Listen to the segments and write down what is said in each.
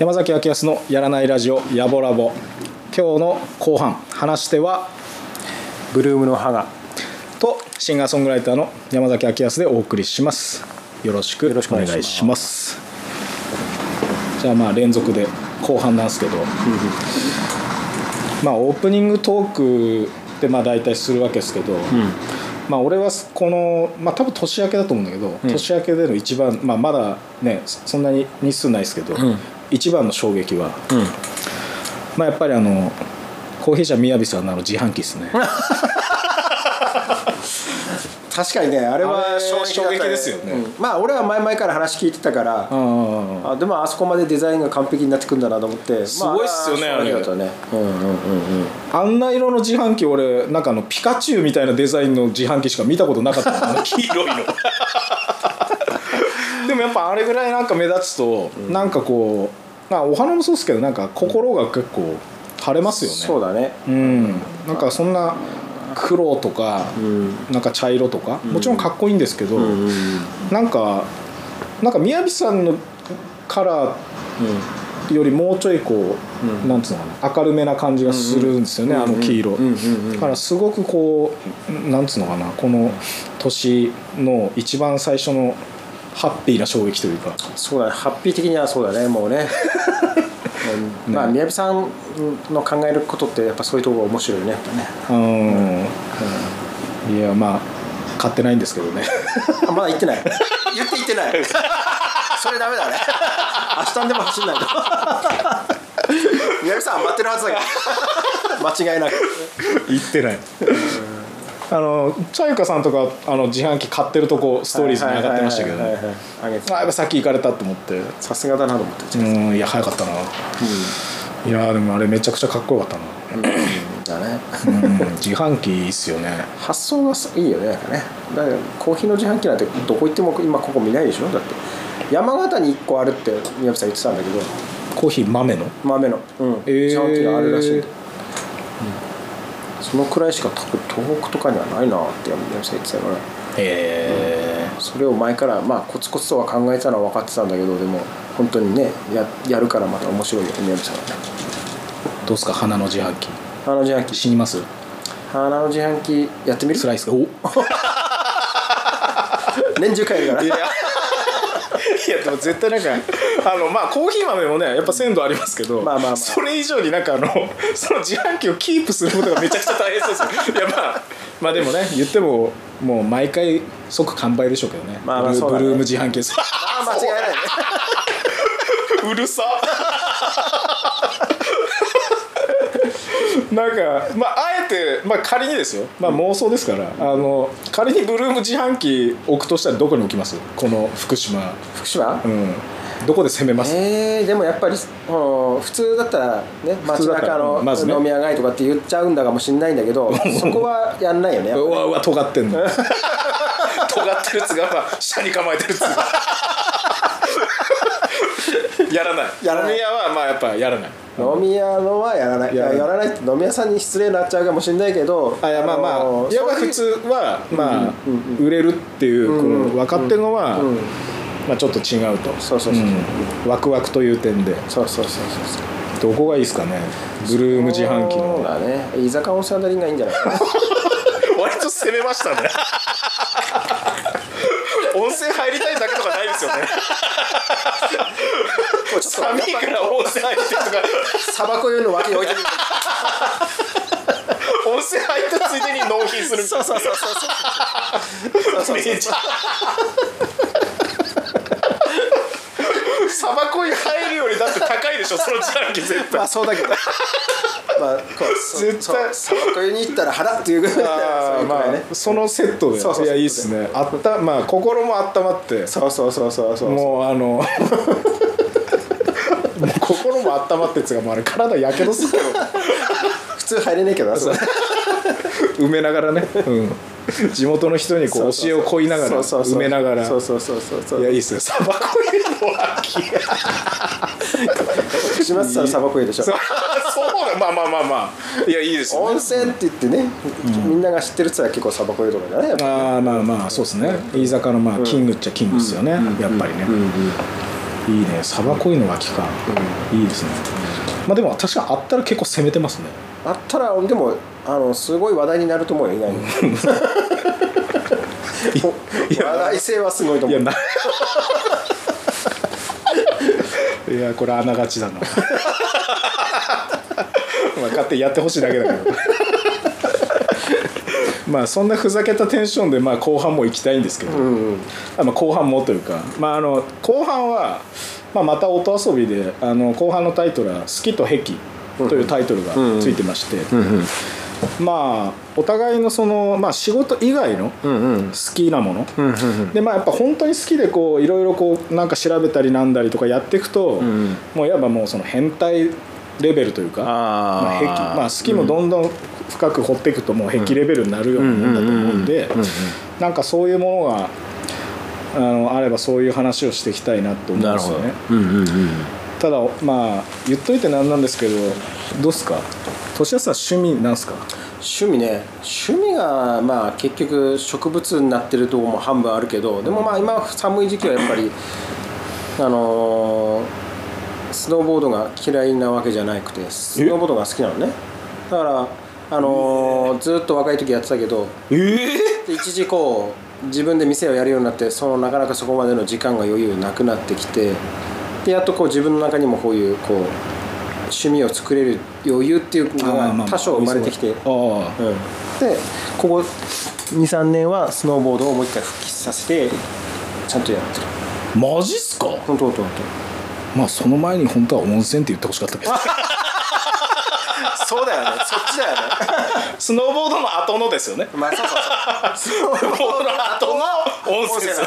山崎明康のやらないラジオやぼラボ今日の後半話してはブルームの歯がシンガーソングライターの山崎明康でお送りします。よろしくおお願いします。じゃあまあ連続で後半なんですけど、まあオープニングトークでまあ大体するわけですけど、まあ俺はこのまあ多分年明けだと思うんだけど、年明けでの一番まあまだねそんなに日数ないですけど、ん。一番の衝撃は、まあやっぱりあのコーヒー社みやびさんの自販機ですね 確かにねあれは衝撃ですよね。うん。まあ俺は前々から話聞いてたからああでもあそこまでデザインが完璧になってくんだなと思ってすごいっすよねまああれ。は衝撃だったね。うんうんうんうん。あんな色の自販機俺なんかあのピカチュウみたいなデザインの自販機しか見たことなかった。の黄色いの。でもやっぱあれぐらいなんか目立つと、なんかこうまあお花もそうですけどなんか心が結構晴れますよね。そうだね。うん。なんかそんな黒とか、うん。なんか茶色とか、もちろんかっこいいんですけど、うなんかなんか宮城さんのカラーよりもうちょいこう、なんつうのかな明るめな感じがするんですよね、あの黄色、だからすごくこうなんつうのかなこの年の一番最初のハッピーな衝撃というか。そうだねハッピー的にはそうだねもうね。う んまあ宮城さんの考えることってやっぱそういうところが面白いねやっぱね。うん、いやまあ買ってないんですけどね。あまだ言ってない。言って言ってない。それダメだね。明日でも走んないと。宮城さん待ってるはずだけど。間違いなく。言ってない。あのチャユカさんとかあの自販機買ってるとこストーリーズに上がってましたけどね。あやっぱ先行かれたと思って。さすがだなと思って。うんいや早かったな、いやでもあれめちゃくちゃかっこよかったな、だね。うん、自販機いいっすよね。発想がいいよねなんかね。だからコーヒーの自販機なんてどこ行っても今ここ見ないでしょ？だって。山形に1個あるって宮城さん言ってたんだけど。コーヒー豆の？豆の、うん。えー。自販機があるらしいんで、そのくらいしか多分東北とかにはないなって宮城さん言ってたからへえそれを前からまあコツコツとは考えてたのは分かってたんだけどでも本当にねややるからまた面白いよ宮城さんはね。どうすか？花の自販機花の自販機死にます？花の自販機やってみる？辛いっすか。お。年中買えるから。いや。いやでも絶対なんかあのまあコーヒー豆もねやっぱ鮮度ありますけど、まあまあまあ。それ以上になんかあのその自販機をキープすることがめちゃくちゃ大変そうですよ。いやまあまあでもね言ってももう毎回即完売でしょうけどね,まあまあね。ブルーム自販機ああ間違いないね。うるさなんかまああえて、まあ、仮にですよ、まあ、妄想ですから、あの仮にブルーム自販機置くとしたらどこに置きます？この福島。福島？うん。どこで攻めます、えー、でもやっぱりうん普通だったらね街中のまずね。飲み屋街とかって言っちゃうんだかもしれないん。だけどそこはやんないよねやっぱうわうわ尖ってんの。尖ってるやつが、まあ、下に構えてるやつがやらない。やらない。飲み屋はまあやっぱやらない。飲み屋のはやらない。いやらない。ややらない。って飲み屋さんに失礼になっちゃうかもしれないけどあいやまあまのあいや普通はまあうん売れるっていう分かってるのはうんまあちょっと違うと。そうそうそうう。ん。ワクワクという点で。そうそうそうそうどこがいいですかね？ブルーム自販機そうのだね。居酒屋温泉あたりがいいんじゃない？か な割と攻めましたね温泉入りたいだけとかないですよね。寒いから温泉入ってとか。砂漠用の脇に置いてみる。温泉入ったついでに納品する。そうそうそうそう。そうそうめっちゃ砂漠に入るよりだって高いでしょその自販機絶ま対あそうだけど。まあこうそ絶対。そう砂漠に行ったら腹っていうぐらいあーまそういうくらいね。あそのセットで。そうそういやいいっすね。あったまあ心も温まって。そうそうそうそうそう。もうあの心も温まってっつうかもうあれ体やけどするけど。普通入れねえけどなそれ。埋めながらね、うん、地元の人にこう教えをこいながら埋めながら。そうそうそうそうそう。いやいいっすよ。サバコイの脇。島津さんサバコイでしょ。そう。まあまあまあまあ。いやいいですよね。温泉って言ってね、みんなが知ってるっつら結構サバコイとかじゃないやっぱああまあまあそうですね。飯坂のまあキングっちゃキングですよね、やっぱりね、いいね。サバコイの脇か、いいですね。まあでも確かあったら結構攻めてますねあったらでもあのすごい話題になると思うよ意外に話題性はすごいと思いういやこれあながちだな。まあ勝手にやってほしいだけだけど。まあそんなふざけたテンションでまあ後半も行きたいんですけど、うんうん。あまあ後半もというか、まあ、あの後半は、まあ、また音遊びであの後半のタイトルは「好きと癖」というタイトルがついてまして、まあお互いのその、まあ、仕事以外の好きなもの、でまあやっぱ本当に好きでこういろいろこうなんか調べたりなんだりとかやっていくと、んもういわばもうその変態レベルというかまあ、癖まあ好きもどんどん深く掘っていくともう癖レベルになるようなもんだと思うんでなんかそういうものがあのあればそういう話をしていきたいなと思うんですよねただまあ言っといてなんなんですけどどうっすか？年安さん趣味なんすか？趣味ね。趣味がまあ結局植物になってるとこも半分あるけどでもまあ今寒い時期はやっぱりあのースノーボードが嫌いなわけじゃなくてスノーボードが好きなのね。だからあのーずっと若い時やってたけどええ？で一時こう自分で店をやるようになってそのなかなかそこまでの時間が余裕なくなってきてでやっとこう自分の中にもこういうこう趣味を作れる余裕っていうのが多少生まれてきて、ああうん、でここ23年はスノーボードをもう一回復帰させてちゃんとやってる。マジっすか？本当本当本まあその前に本当は温泉って言ってほしかったけど。当 そうだよね。そっちだよね。スノーボードの後のですよね。まあそうそうそう。スノーボードの後の温泉ですよ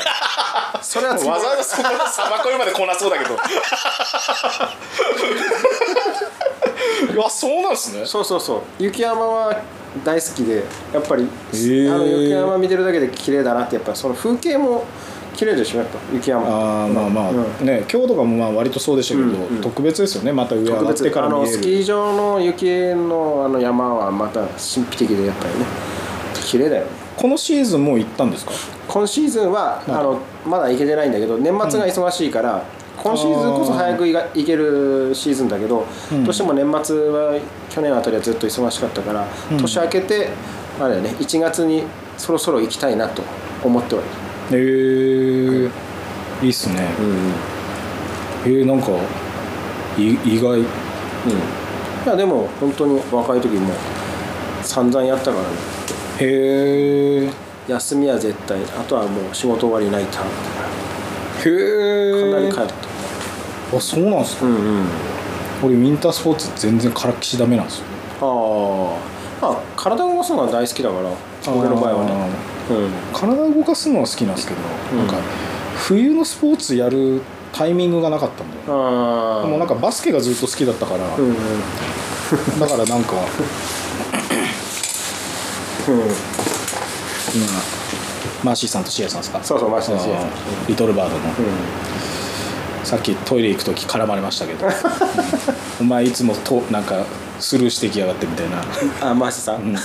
それは次。わざわざそこのサバコイまでこなそうだけど。いやそうなんですね。そうそうそう。雪山は大好きでやっぱり、ー。あの雪山見てるだけで綺麗だなってやっぱその風景も綺麗でしょやっぱ雪山。ああまあまあ、うん。ね今日とかもまあ割とそうでしたけど、うんうん。特別ですよねまた上上がってからあの見える。スキー場の雪のあの山はまた神秘的でやっぱりね綺麗だよね。このシーズンもう行ったんですか？今シーズンは、まだあのまだ行けてないんだけど年末が忙しいから、今シーズンこそ早く行けるシーズンだけど、うん。どうしても年末は去年あたりはずっと忙しかったから、うん。年明けてあれね1月にそろそろ行きたいなと思ってはいる、へえいいっすね。うんうん。えー、なんかい意外。いやでも本当に若い時も散々やったからね。へえ休みは絶対あとはもう仕事終わりナイターへえかなり帰った。あそうなんすか、うんうん。俺ウィンタースポーツ全然からっきしダメなんですよ。ああまあ体を動かすのが大好きだから俺の場合はね。うん体を動かすのは好きなんですけど、うん。なんか冬のスポーツやるタイミングがなかったんだよ。ああでもなんかバスケがずっと好きだったから、うんうん。だからなんかうん。今マーシーさんとシエさんですか？そうそうマーシーさんとシエさん。あーリトルバードの。うん。さっきトイレ行く時絡まれましたけど、うん。お前いつもとなんかスルーしてきやがってみたいな。あマーシーさん、ん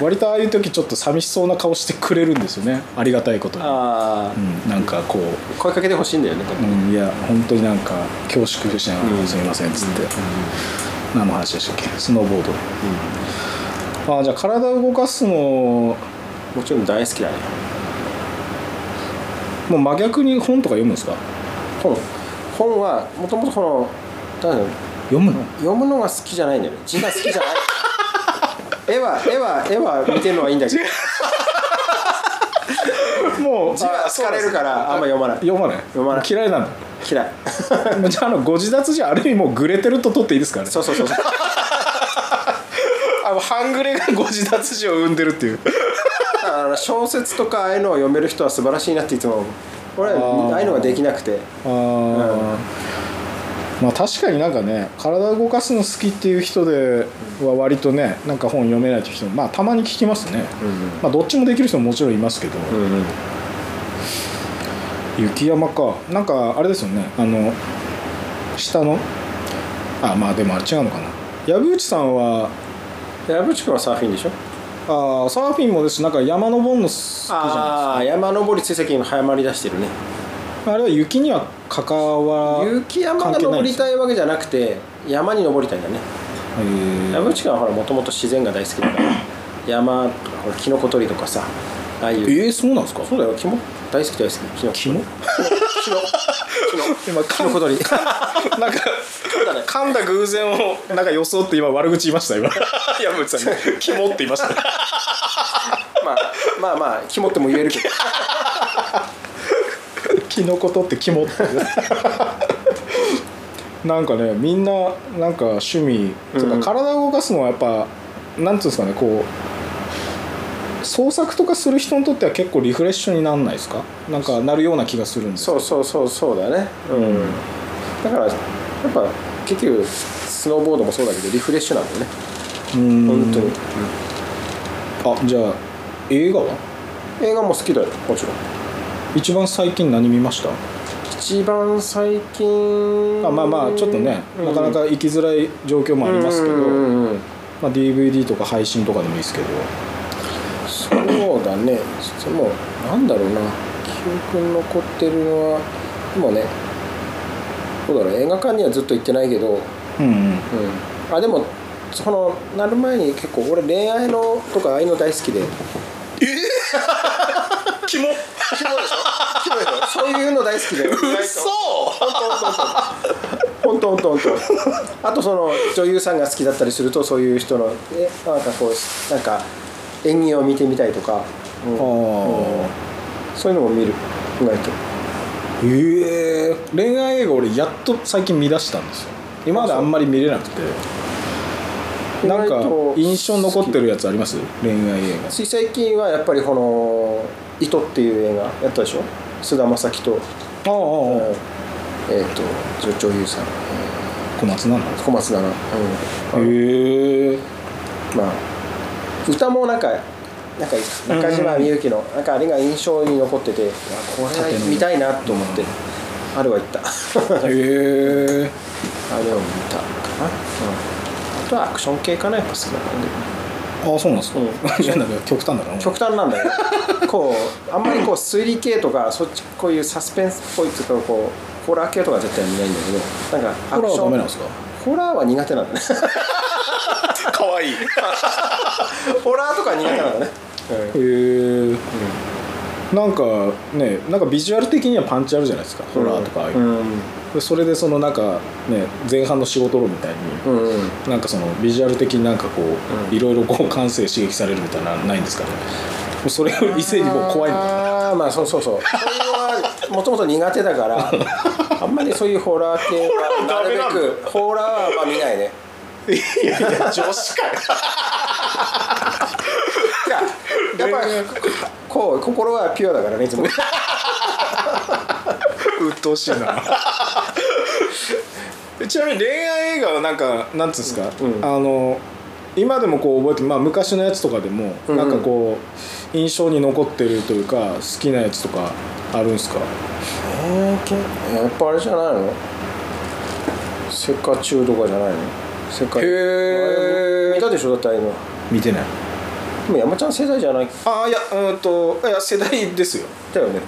割とああいう時ちょっと寂しそうな顔してくれるんですよね。ありがたいことに、ああうん、なんかこう。声かけてほしいんだよねうん、いや本当になんか恐縮しながら、うん。すみませんっつって、何の話でしたっけ？スノーボード、あじゃあ体を動かすのももちろん大好きだね。う真逆に本とか読むんですか？本。本はもともとこのなんだろう。読むの？読むのが好きじゃないんだよね。字が好きじゃない絵は絵は絵は見てるのはいいんだけど。もう字は疲れるからあんま読まない。読まない。読まない。嫌いなんだ嫌い。じゃああのご自立じゃある意味もうグレてると取っていいですかね。そうそうそうそう。あの半グレがご自立字を生んでるっていう。小説とかああいうのを読める人は素晴らしいなっていつも思う。俺はあー。ああいうのができなくて。あーまあ確かになんかね体を動かすの好きっていう人では割とねなんか本読めないっていう人もまあたまに聞きますね、まあどっちもできる人ももちろんいますけど、うんうん。雪山か。なんかあれですよね。あの下の？あまあでもあれ違うのかな。藪内さんは？矢渕君はサーフィンでしょ？あーサーフィンもです。しなんか山登るの好きじゃああ山登り追跡今早まり出してるね。ないですかあれは雪には関わ雪山が登りたいわけじゃなくて山に登りたいんだね。へー。矢渕君はほらもともと自然が大好きだから山とかほらキノコ採りとかさああいう。えー、そうなんですか？そうだよキモ大好き大好きキノコ。キモキノキノ今 キノコ採り。なんか噛んだ偶然をなんか装って今悪口言いました今。山内さんに「キモ」って言いました。まあまあまあキモっても言えるけどキノコ取ってキモってなんかねみんななんか趣味とかうん体を動かすのはやっぱ、なんていうんですかねこう創作とかする人にとっては結構リフレッシュになんないですか？なんかなるような気がするんですそうそうそうそうだね。うん。だからやっぱ結局スノーボードもそうだけどリフレッシュなんだよね。うん。本当に。あじゃあ映画は？映画も好きだよもちろん一番最近何見ました？一番最近。あまあまあちょっとね、なかなか行きづらい状況もありますけど、うんうんうん。うんまあ、DVD とか配信とかでもいいですけど。そうだね。でもなんだろうな。記憶に残ってるのはでもねどうだろう映画館にはずっと行ってないけど、うんうん。うん、あでもそのなる前に結構俺恋愛のとかああいうの大好きで キモキモでしょ？キモでしょ？そういうの大好きで。嘘。本当本当本当。あとその女優さんが好きだったりするとそういう人のえなんかこうなんか演技を見てみたいとか、うん。あそういうのも見る意外と。あへえ恋愛映画俺やっと最近見出したんですよ。今まであんまり見れなくて。なんか印象に残ってるやつあります？恋愛映画。つい最近はやっぱりこの「糸」っていう映画やったでしょ？菅田将暉と,、ああああ。えー、と女女優さん。小松菜奈。小松菜奈、うん。へえ。まあ歌もなんかなんか中島みゆきのなんかあれが印象に残ってて、これは見たいなと思って、あれは行った。あれを見へえたかな、うん、あとはアクション系かなやっぱ好きなのでああそうなんですか、うん。いやなんか極端だな極端なんだよこうあんまりこう推理系とかそっちこういうサスペンスっぽいっていうかこうホラー系とか絶対見ないんだけどなんかホラーはダメなんンですか？ホラーは苦手なんだね。かわい。い へホラーとか苦手なんだね、えなんかねなんかビジュアル的にはパンチあるじゃないですか、ホラーとかああいうの。うんでそれでそのなんかね前半の仕事論みたいに、うんうん。なんかそのビジュアル的になんかこう、うん。いろいろこう感性刺激されるみたいなのないんですかね。もうそれを異性にもう怖いのああまあそうそうそう。そういうのはもともと苦手だから あんまりそういうホラー系はなるべくホラーはまあ見ないね。いやいや女子かよ。いややっぱりこう心はピュアだからねいつも 鬱陶しいな。ちなみに恋愛映画はなんかなんつうんですか、うん。あの今でもこう覚えてまあ昔のやつとかでも、うんなんかこう印象に残ってるというか好きなやつとかあるんですか？えーけやっぱあれじゃないの？セカチュウとかじゃないの？世界へー。見たでしょ？だってああいうの。見てないでも山ちゃん世代じゃない？ああいやうんといや世代ですよ。だよね。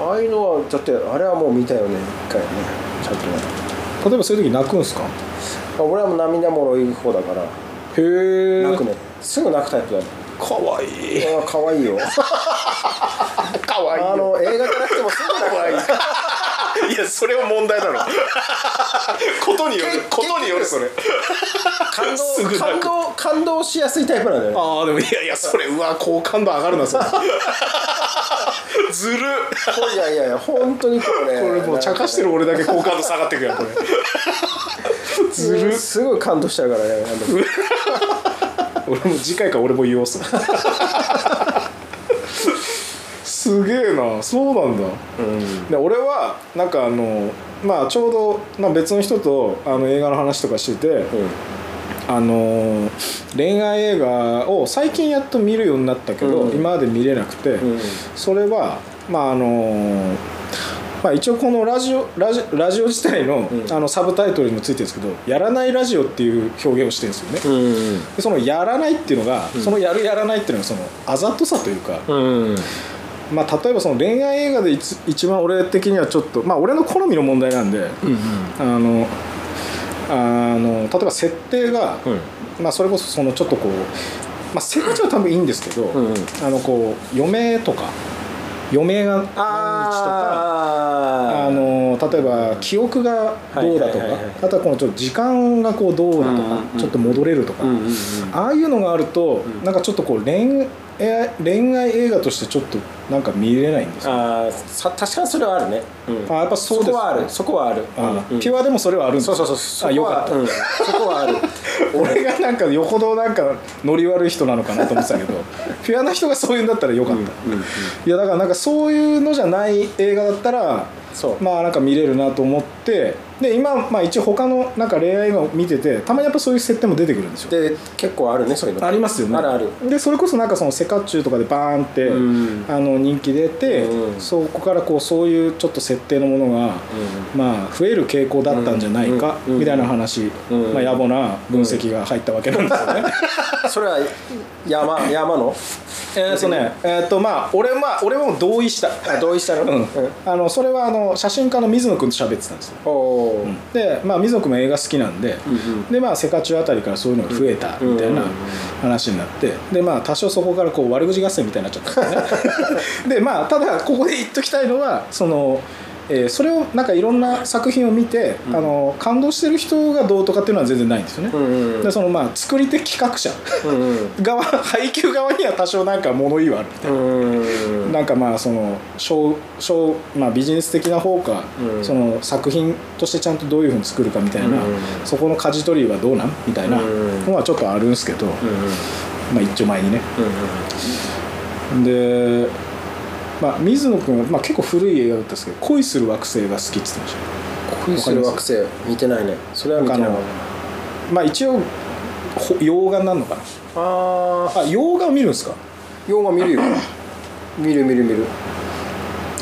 ああいうのはだってあれはもう見たよね一回ねちゃんとね。例えばそういう時泣くんすか？あ俺はもう涙もろい方だから。へえ。泣くね。すぐ泣くタイプだねかわいい。あ可愛いよ。かわあの映画じゃなくてもすぐ泣くわいいいやそれは問題だろ。ことによるけことによるそれ。感動感動感動しやすいタイプなんだよね。ああでもいやいやそれうわ好感度上がるなそれ。ずる。いやいやいや本当にこれねこれもう茶化してる俺だけ好感度下がってくやんこれ。ずる。すごい感動しちゃうからね 俺も次回から俺も言おうっすなそうなんだ。うん。で俺はなんかあのまあちょうど、まあ、別の人とあの映画の話とかしてて、あのー恋愛映画を最近やっと見るようになったけど、うん。今まで見れなくて、うん。それはまああのーまあ、一応このラジオラジラジオ自体の,、うん。あのサブタイトルにもついてるんですけど「やらないラジオ」っていう表現をしてるんですよね。うん。でその「やらない」っていうのが、その「やるやらない」っていうのがそのあざとさというか、うんまあ、例えばその恋愛映画で一一番俺的にはちょっとまあ俺の好みの問題なんで、あのあの例えば設定が、まあ、それこそそのちょっとこう、まあ、設定は多分いいんですけど、うんあのこう余命とか余命が何日とかああの例えば記憶がどうだとか、あとはこのちょっと時間がこうどうだとか、うんうんうんちょっと戻れるとか、うんうんうん。ああいうのがあると、なんかちょっとこう恋愛恋愛映画としてちょっとなんか見れないんですよ。あーさ確かにそれはあるね、うん、あやっぱそうです。こはある。そこはある。あうん。ピュアでもそれはあるんです。そうそうそう。そこあよかった、はうん、そこはある。俺がなんかよほどなんかノリ悪い人なのかなと思ってたけど ピュアな人がそういうんだったらよかった、いやだからなんかそういうのじゃない映画だったらそうまあなんか見れるなと思ってで今まあ一応他のなんか恋愛を見ててたまにやっぱそういう設定も出てくるんですよ。で結構あるねそういうの。ありますよね。あるある。でそれこそなんかそのセカチュウとかでバーンって、うん。あの人気出て、うん。そこからこうそういうちょっと設定のものが、まあ増える傾向だったんじゃないか、うん。みたいな話、うん。まあ、野暮な分析が入ったわけなんですよね。それは山山の？えーっとねえーっとまあ俺まあ俺も同意した。あ同意したの？うん、あのそれはあの写真家の水野君と喋ってたんですよ。おおー。で、まあ、水野君も映画好きなんで、うんでまあセカチュウあたりからそういうのが増えたみたいな話になってでまあ多少そこからこう悪口合戦みたいになっちゃったんですね。でまあただここで言っときたいのはその、えーそれをなんかいろんな作品を見て、あの感動してる人がどうとかっていうのは全然ないんですよね、うんうんでそのまあ作り手企画者うんうん。側配給側には多少なんか物言いはあるみたいな。うんなんかまあそのまあ、ビジネス的な方か、うん。その作品としてちゃんとどういうふうに作るかみたいな、うんそこの舵取りはどうなんみたいなうんのはちょっとあるんですけど、うんまあ一丁前にね。うん。で、まあ、水野君は、まあ、結構古い映画だったんですけど「恋する惑星」が好きって言ってました。恋する惑星見てないね。それは見てない。まあ一応ほ洋画になるのかな。あああ洋画を見るんですか？洋画見るよ。見る見る見る。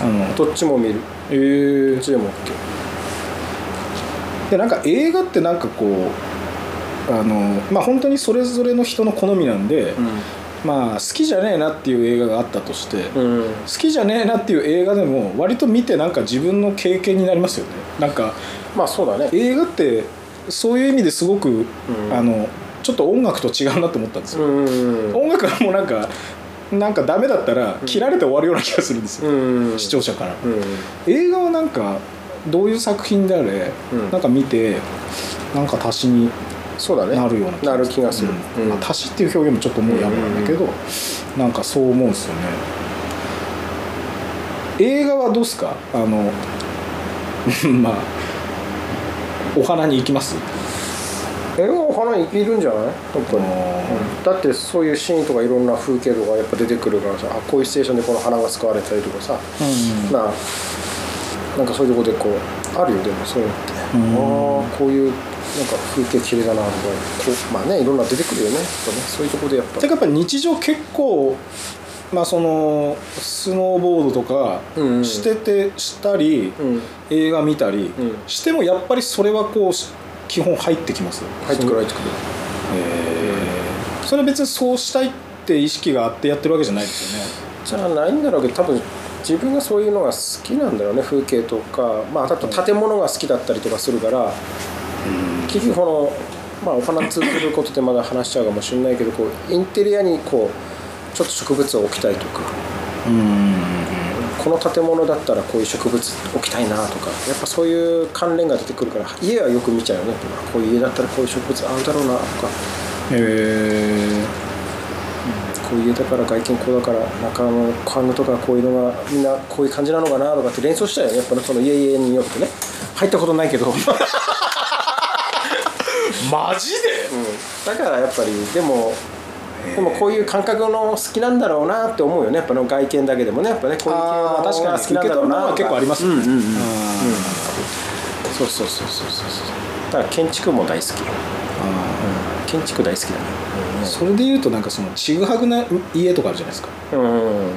あのどっちも見る。えー。どっちでも OK でなんか映画ってなんかこうあのまあ本当にそれぞれの人の好みなんで、まあ好きじゃねえなっていう映画があったとして、好うん。きじゃねえなっていう映画でも割と見てなんか自分の経験になりますよね。なんかまあそうだね。映画ってそういう意味ですごく、ん。あのちょっと音楽と違うなと思ったんですよ、うん。音楽はもうなんかなんかダメだったら切られて終わるような気がするんですよ、うん。視聴者から、うん。映画はなんかどういう作品であれ、うん。なんか見てなんか足しにそうだね。なるようななる気がする。うん。うん。まあ、足しっていう表現もちょっともうやめなんだけど、なんかそう思うんですよね。映画はどうっすか？あの まあお花に行きます？映画お花いるんじゃない？やっぱりあうん。だってそういうシーンとかいろんな風景とかやっぱ出てくるからさあこういうシチュエーションでこの花が使われたりとかさ。うん。なあ。なんかそういうとこでこうあるよでもそういうのって、うん。ああこういうなんか風景綺麗だなとかこうまあねいろんな出てくるよね。やっぱねそういうとこでやっぱ。てかやっぱ日常結構まあそのスノーボードとかうんうん。しててしたり、うん映画見たりうん。してもやっぱりそれはこうし基本入ってきます。入ってくる入ってくる。えーそれは別にそうしたいって意識があってやってるわけじゃないですよね。じゃないんだろうけど多分自分がそういうのが好きなんだろうね風景とか。まああと建物が好きだったりとかするから結局この、まあ、お花通ずることでまだ話しちゃうかもしれないけどこうインテリアにこうちょっと植物を置きたいとかうんこの建物だったらこういう植物置きたいなとかやっぱそういう関連が出てくるから家はよく見ちゃうよねこういう家だったらこういう植物合うだろうなとか。へこういう家だから外見こうだから中の家具とかこういうのがみんなこういう感じなのかなとかって連想したよね。やっぱねその家々によってね。入ったことないけど、うん、マジで？だからやっぱりでもでもこういう感覚の好きなんだろうなって思うよね。やっぱの外見だけでもね。やっぱねこういう系のあー確かに好きなんだろうな。結構ありますよね。うんうんうん。あそうそうそうそうそう。だから建築も大好き、うん、建築大好きだね、それでいうとなんかそのちぐはぐな家とかあるじゃないですか。うん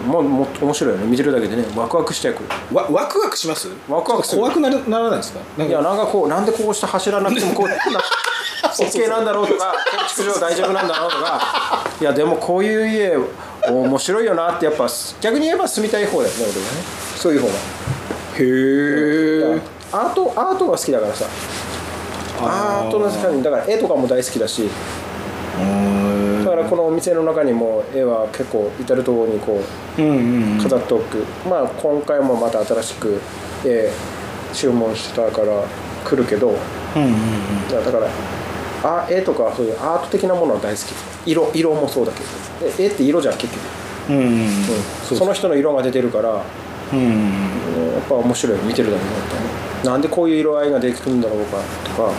もうも面白いよね。見てるだけでね。ワクワクしてくるわワクワクします？ワクワクする。怖くなるならないですか？いやなんかこうなんでこうして走らなくてもこうな OK なんだろうとか建築上大丈夫なんだろうとか。いやでもこういう家面白いよなってやっぱ逆に言えば住みたい方だよね俺はね。そういう方が。へえアートアートが好きだからさ。アートの世界にだから絵とかも大好きだし。だからこのお店の中にも絵は結構至る所にこう飾っておく、まあ今回もまた新しく絵注文したから来るけど。だからあ絵とかそういうアート的なものは大好き。色色もそうだけど。え絵って色じゃん結局、うんうんうん。そその人の色が出てるからうんうんうん。やっぱ面白い見てるだけで本当になんでこういう色合いができるんだろうかとか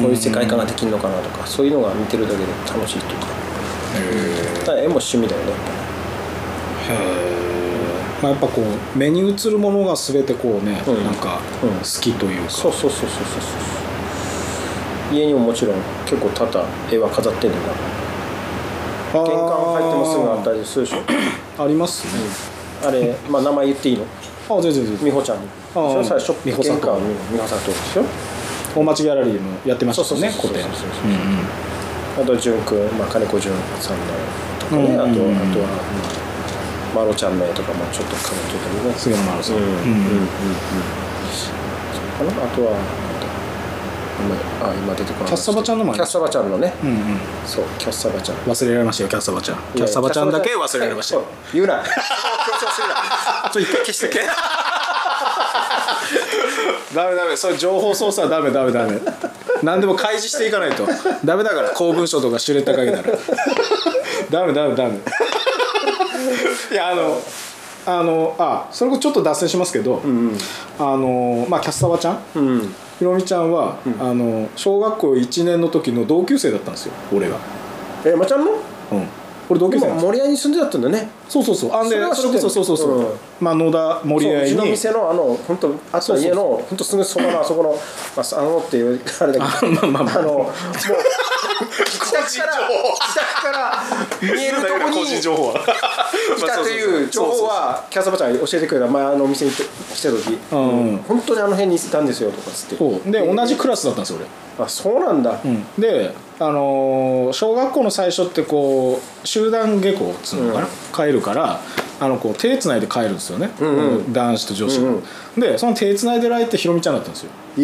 こういう世界観ができるのかなとかそういうのが見てるだけで楽しいというか。だから絵も趣味だよねやっぱね。へえまあやっぱこう目に映るものが全てこうね、うん。なんかうん。好きというか、そうそうそうそうそうそう家にももちろん結構多々絵は飾ってんのかな。玄関入ってもすぐあったりするでしょありますね、あれまあ名前言っていいの？あ全然全然。美穂ちゃんに。それさショップ美穂さんと美穂さんとでしょ？大町ギャラリーもやってましたね個展。そうそうそうそう。うんうん。あと淳君、まあ、金子淳さんのとかね、うんあとあとは、うんまあ、マロちゃんの絵とかもちょっとかぶってたりね。菅野真さんうんうん。うんうんうん。そうかな。あとは今あ今出てこないキャッサバちゃんのもありますキャッサバちゃんのね。うんうん。そうキャッサバちゃん。忘れられましたよキャッサバちゃん。キャッサバちゃんだけ忘れられましたよ。言うな。強調するなちょっと一回消してけダメダメ。それ情報操作はダメダメダメ。何でも開示していかないと。ダメだから公文書とかシュレッダーかけたら。ダメダメダメ。いやあのあのあそれこそちょっと脱線しますけど、うん。あのまあキャッサバちゃん？うんひろみちゃんは、あの小学校1年の時の同級生だったんですよ俺が。えまちゃんのうん俺同級生森屋に住んでたんだね。そうそうそう。あんでそれそれこそそうそうそう、う。ん。まあ野田森そううちの屋に店のあの本当あった家の本当すぐそこのあそこの、まあ、あのっていうあれだけど。あまあまあまあ。あのもう自宅から自宅から見えるとこにい情報。はたという情報はキャサバちゃんが教えてくれた前あのお店に来た時、うん。本当にあの辺にいたんですよとかっつって。そう。で同じクラスだったんですよ俺。あそうなんだ、で、あのー小学校の最初ってこう集団下校っつうのかな、帰るからあのこう手つないで帰るんですよね、んうん。男子と女子が、うんでその手つないでる相手ひろみちゃんだったんですよ。え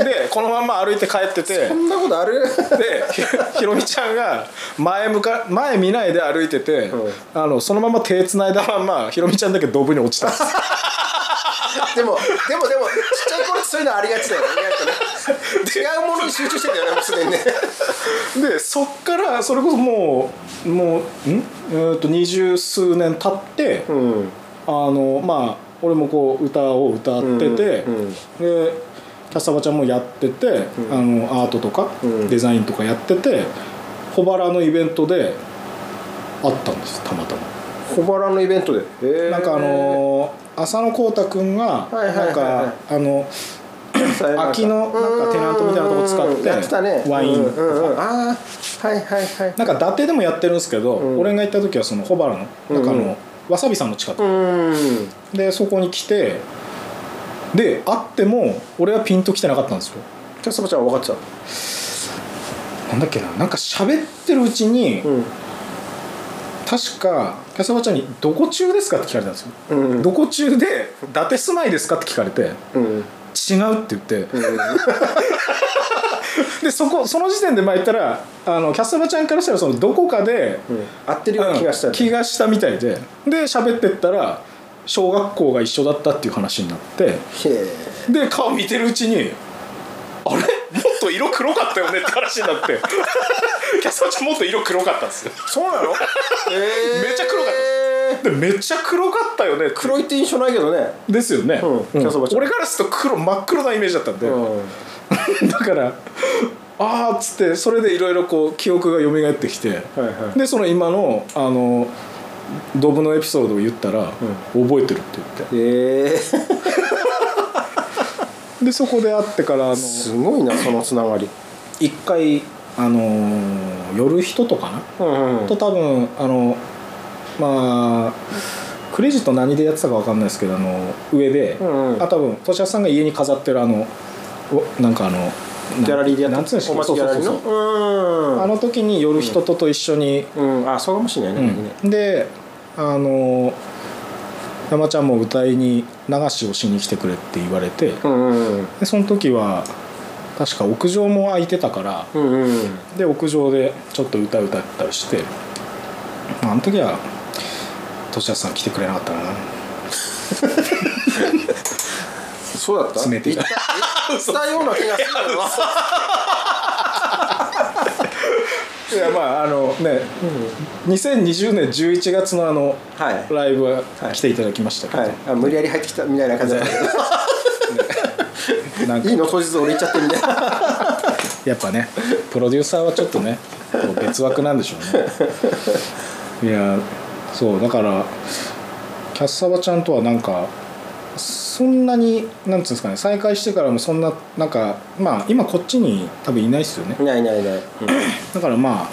えでこのまんま歩いて帰ってて。そんなことある？でひひろみちゃんが前向か前見ないで歩いてて、うん。あのそのまま手つないだまんまひろみちゃんだけドブに落ちたんですでもでもでもちっちゃい頃そういうのありがちだよね違うものに集中してんだよねもうすでにね。でそっからそれこそもうもうん？えーと二十数年経って、うん。あのまあ俺もこう歌を歌ってて、うんうん。でキャッサバちゃんもやってて、あのアートとか、うん。デザインとかやってて小原のイベントで会ったんですたまたま。小原のイベントで、へー。なんかあのー浅野浩太君がなんかあの空きのなんかテナントみたいなとこ使ってワイン。ああはいはいはい。なんか伊達でもやってるんですけど、ん俺が行った時はその小原のなんかあの、わさびさんの近く、うん。でそこに来てで会っても俺はピンと来てなかったんですよ。キャスバちゃんは分かってなんだっけななんか喋ってるうちに、たうん確かキャサバちゃんに「どこ中ですか?」って聞かれたんですよ、うん。どこ中で「伊達住まいですか?」って聞かれて「うん。違う」って言って、でそこその時点でまあ言ったらあのキャスバちゃんからしたらそのどこかで、うん。合ってるような気がした。うん。気がしたみたいで。で喋ってったら小学校が一緒だったっていう話になって。で顔見てるうちにあれ？と色黒かったよねって話になって。キャスバちゃんもっと色黒かったんですよ。そうなの？えめっちゃ黒かったでめっちゃ黒かったよね黒いって印象ないけどね。ですよね、うん俺からすると黒真っ黒なイメージだったんで、うん。だからあーっつってそれでいろいろこう記憶が蘇ってきて、はいはい。でその今のあのドブのエピソードを言ったら、覚えてるって言って。へえでそこで会ってからあのすごいなそのつながり。一回あのー夜人とかな、うんうん。と多分あのまあクレジット何でやってたか分かんないですけどあの上で、うんうん。あ多分俊康さんが家に飾ってるあのおなんかあのギャラリーでやってなんつうんでしょうお待ちギャラリーそうそうそうのう。んあの時に夜人とと一緒に、うん。あそうかもしれないね、うん。であの山ちゃんも歌いに流しをしに来てくれって言われて、でその時は確か屋上も空いてたからで屋上でちょっと歌歌ったりしてまああの時は俊康さん来てくれなかったな。そうだった？詰めて言った言ったような気がする いやまああのね、2020年11月のあのはい。ライブは来ていただきましたけど、はい、あ無理やり入ってきたみたいな感じだった。けどいいの当日俺行っちゃってみたいな。やっぱねプロデューサーはちょっとね別枠なんでしょうね。いやそうだからキャッサバちゃんとはなんかそんなになんつうんですかね再会してからもそんななんかまあ今こっちに多分いないっすよね。いないいないいない、だからまあ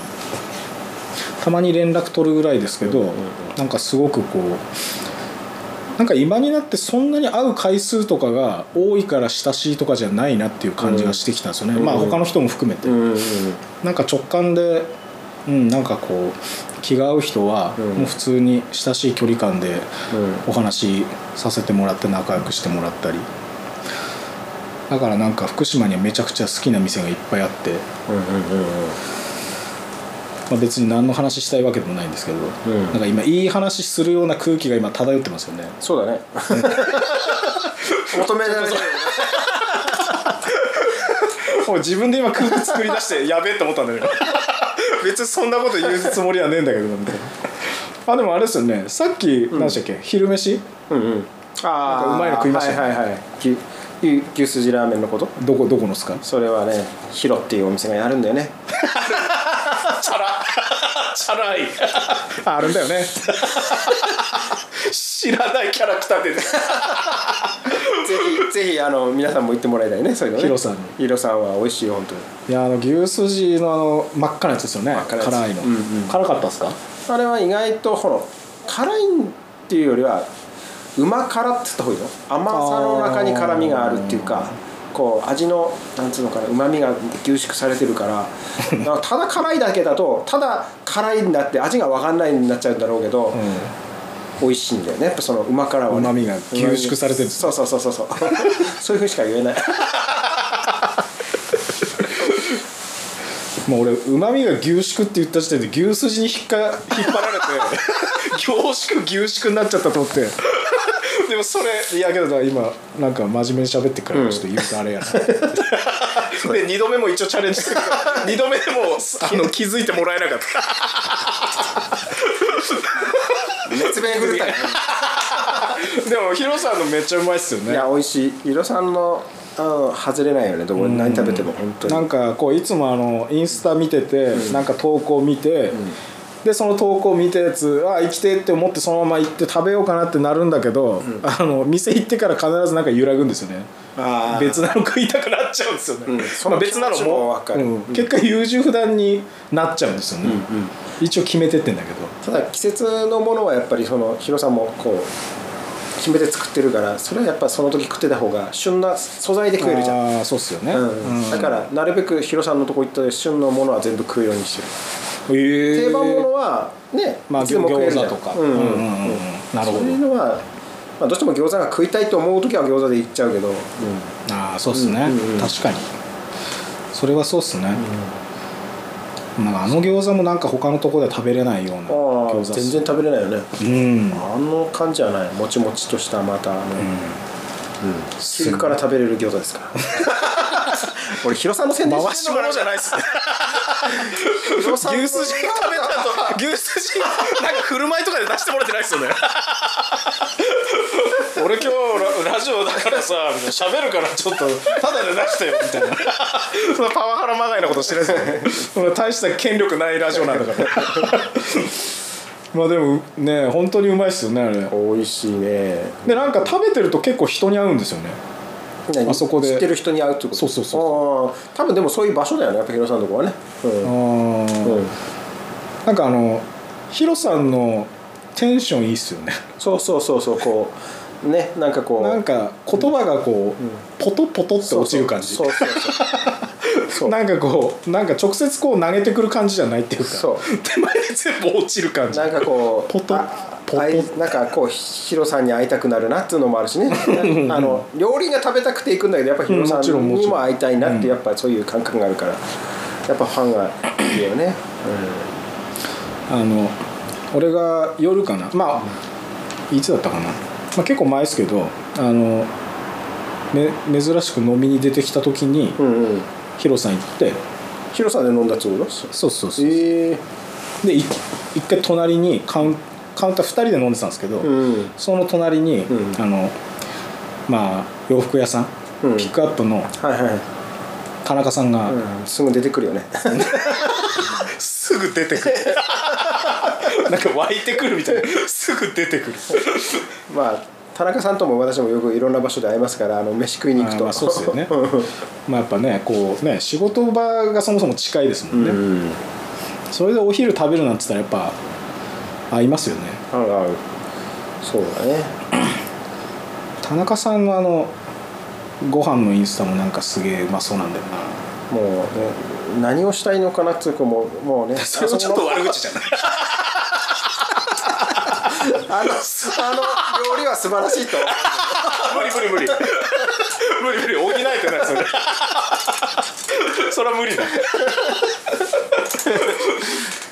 たまに連絡取るぐらいですけど、なんかすごくこうなんか今になってそんなに会う回数とかが多いから親しいとかじゃないなっていう感じがしてきたんですよね、うん。まあ他の人も含めて、うんうんうん。なんか直感で、うん、なんかこう気が合う人はうん。もう普通に親しい距離感でうん。お話しさせてもらって仲良くしてもらったり。だからなんか福島にはめちゃくちゃ好きな店がいっぱいあって、まあ、別に何の話したいわけでもないんですけど、うん。なんか今いい話するような空気が今漂ってますよね。そうだね。求められる もう自分で今空気作り出してやべえって思ったんだけど 別にそんなこと言うつもりはねえんだけどみたいな。あでもあれですよね。さっき何でしたっけ、昼飯？うんうん。あなんかうまいの食いました？よはいはいはい。牛牛牛すじラーメンのこと？どこどこのっすか？それはねヒロっていうお店がやるんだよね。チャラチャラい。ああるんだよね。知らないキャラクターでぜひぜひあの皆さんも行ってもらいたいねそういうのね。ヒロさん。にヒロさんは美味しいよ本当に。いやあの牛すじのあの真っ赤なやつですよね。辛いの、うんうん。辛かったっすか？あれは意外とほら辛いっていうよりはうま辛って言った方がいいの？甘さの中に辛みがあるっていうかこう味のなんつうのかなうまみが凝縮されてるから ただ辛いだけだとただ辛いんだって味が分かんないになっちゃうんだろうけど、美味しいんだよね。やっぱそのうま辛はね。旨味が凝縮されてるんですそうそうそうそうそう。そういうふうしか言えない。もう俺うまみが凝縮って言った時点で牛すじに引っか引っ張られて凝縮凝縮になっちゃったと思ってでもそれいやけど今なんか真面目に喋ってくからちょっと言うとあれやな、で2度目も一応チャレンジしてるけど 2度目でもあの気づいてもらえなかった。熱弁振るったよね。でもヒロさんのめっちゃうまいっすよね。いや美味しい。ヒロさんのあの外れないよね。どこで何食べても本当に。なんかこういつもあのインスタ見てて、なんか投稿見て、でその投稿見たやつあ生きてって思ってそのまま行って食べようかなってなるんだけど、あの店行ってから必ずなんか揺らぐんですよね。別なの食いたくなっちゃうんですよね、うん。そのまあ、別なのもうん。結果優柔不断になっちゃうんですよね、一応決めてってんだけど。ただ季節のものはやっぱりそのヒロさんもこう決めて作ってるからそれはやっぱその時食ってた方が旬な素材で食えるじゃん。ああそうっすよね、うん。うん。だからなるべくヒロさんのとこ行ったら旬のものは全部食うようにしてる定番ものはね、まあ餃子とかうん。うんうん。うんうんうん。なるほど。そういうのは、まあ、どうしても餃子が食いたいと思う時は餃子で行っちゃうけど、ああそうっすね、うんうんうん。確かに。それはそうっすね、なん。かあの餃子もなんか他のところでは食べれないようなあ餃子全然食べれないよね。うん。あの感じじゃない。もちもちとしたまたあの、うん。皮膚から食べれる餃子ですから 俺ヒロさんの宣伝回し物じゃないっすね。牛すじ食べた後 牛すじなんか振る舞いとかで出してもらってないっすよね。俺今日ララジオだからさみたいな。喋るからちょっとタダで出してよみたいな。そのパワハラまがいなことしてないですよね。大した権力ないラジオなんだから。まあでもね本当にうまいっすよねあれ。美味しいね。でなんか食べてると結構人に合うんですよね。何あそこで。知ってる人に会うってこと？そうそうそう多分でもそういう場所だよねやっぱヒロさんのとこはね。うん。うん。なんかあのヒロさんのテンションいいっすよね。そうそうそうそうこうねなんかこう。なんか言葉がこう、ポトポトって落ちる感じ。そうそうそうなんかこうなんか直接こう投げてくる感じじゃないっていうかそう。手前で全部落ちる感じ。なんかこうポトあポト。なんかこうヒロさんに会いたくなるなっていうのもあるしね。あの料理が食べたくて行くんだけどやっぱヒロさんにも会いたいなっていうやっぱそういう感覚があるから。やっぱファンがいるよね、あの俺が夜かな。まあいつだったかな、まあ、結構前ですけどあの、ね、珍しく飲みに出てきた時にうん、うん。うんヒロさん行ってヒロさんで飲んだってこと？そうそうそうええ。でい一回隣にカウンカウンター2人で飲んでたんですけど、うん。その隣に、うん。あのまあ洋服屋さん、うん。ピックアップのはいはい、田中さんが、うん、すぐ出てくるよね。すぐ出てくる。なんか湧いてくるみたいな。すぐ出てくるまあ田中さんとも私もよくいろんな場所で会いますからあの飯食いに行くと。そうっすよね。まあやっぱねこうね仕事場がそもそも近いですもんね、うん。それでお昼食べるなんつったらやっぱ合いますよね。あるある。そうだね。田中さんのあのご飯のインスタもなんかすげえうまそうなんだよな。もうね何をしたいのかなっていうかもうもうね。それもちょっと悪口じゃない あのあの料理は素晴らしいと。無理無理無理。無理無理。補えてないそれそれは無理だ。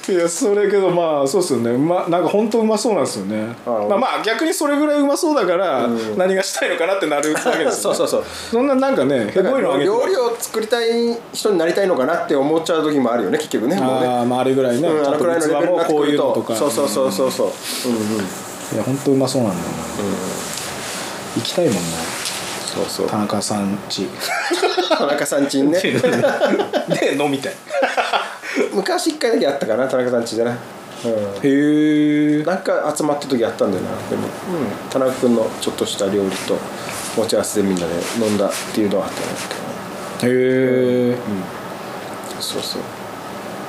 いやそれけどまあそうっすよね。うまなんか本当うまそうなんですよね。あまあまあ逆にそれぐらいうまそうだから何がしたいのかなってなるわけですよ、ね、そうそうそう。そんななんかねへこいのあげて料理を作りたい人になりたいのかなって思っちゃう時もあるよね結局ね。もうねああまああれぐらいね、うん、あのくらいのレベルになって器もこうそうそうそうそうそう。うんうん。いや本当うまそうなんだよな、行きたいもんな。そうそう。田中さんち。田中さんちんね。で飲みたい。昔一回だけあったかな田中さんちじゃない、うん。へえ。なんか集まった時あったんだよな。でも、田中君のちょっとした料理と持ち合わせでみんなで飲んだっていうのはあったんですけどねへえそうそう。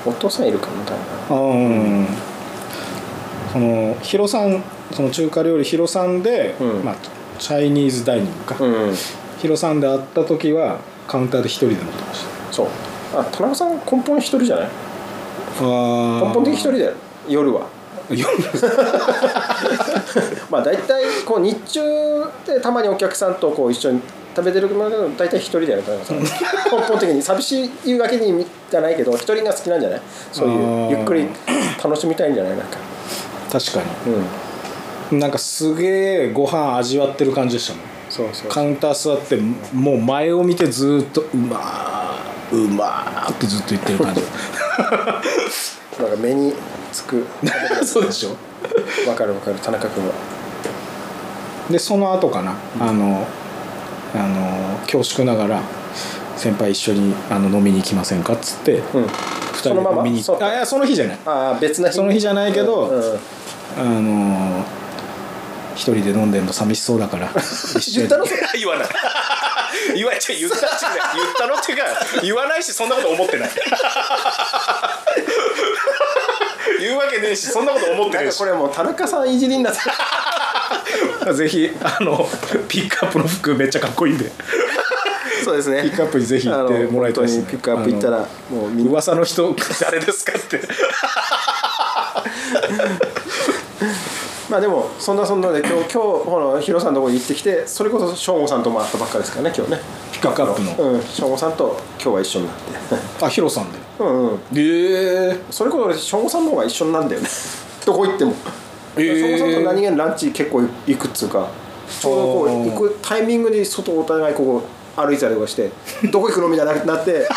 お父さんいるかな多分。あうん。そのヒロさんその中華料理ヒロさんで、うん。まあチャイニーズダイニングか、うんヒロさんで会った時はカウンターで一人で飲んでましそう。あ田中さん根本一人じゃない？根本的一人だよ。夜は。夜？まあ大体こう日中でたまにお客さんとこう一緒に食べてるので大体一人だよね田中さん。根本的に。寂しいわけにじゃないけど一人が好きなんじゃない？そういうゆっくり楽しみたいんじゃない？なんか。確かうん。になんかすげえご飯味わってる感じでしたもん。そうそう。カウンター座ってもう前を見てずーっと「うまーうまー」ってずっと言ってる感じ。なんか目につく。そうでしょ。わかるわかる。田中君は。でその後かな、あのあの恐縮ながら「先輩一緒にあの飲みに行きませんか?」っつって、うん。二人で飲みに行あいやその日じゃない。ああ別な日。その日じゃないけどうんうん。あの一人で飲んでんの寂しそうだから。言ったの？言わない。言わちょ言った言ったの？っていうか言わないしそんなこと思ってない。言うわけねえしそんなこと思ってなんねえし。かこれもう田中さんいじりになって。るぜひあのピックアップの服めっちゃかっこいいんで。そうですね。ピックアップにぜひ行ってもらいたいですね。ピックアップ行ったらもう噂の人誰ですかってまあでもそんなそんなで今日今日ほらヒロさんのところに行ってきてそれこそ省吾さんとも会ったばっかですからね今日ね。ピックアップの。うん。省吾さんと今日は一緒になって。あヒロさんで。うんうん。ええ。それこそ俺省吾さんの方が一緒になんだよね。どこ行っても。え。ー省吾さんと何気にランチ結構行くっつうかちょうどこう行くタイミングで外お互いこう歩いてたりとかしてどこ行くのみたいになって「え